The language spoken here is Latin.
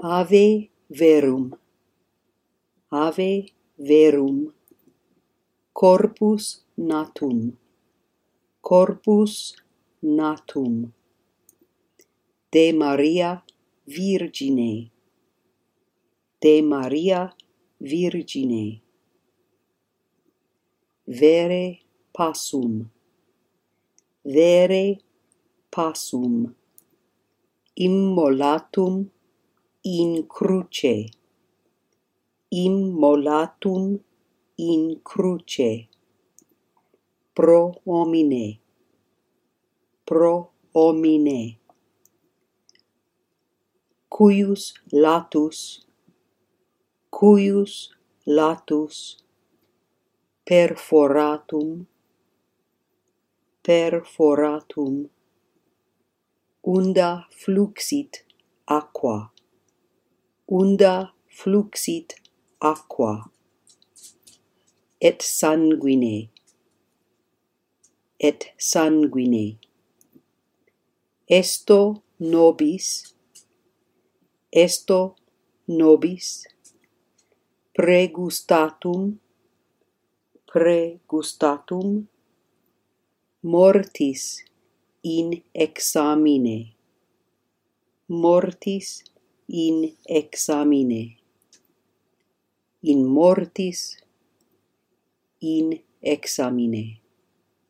Ave verum. Ave verum. Corpus natum. Corpus natum. De Maria Virgine. De Maria Virgine. Vere passum. Vere passum. Immolatum in cruce. Immolatum in cruce. Pro homine. Pro homine. Cuius latus. Cuius latus. Perforatum. Perforatum. Unda fluxit aqua unda fluxit aqua et sanguine et sanguine. Esto nobis esto nobis pregustatum pregustatum mortis in examine. Mortis in examine. In mortis in examine.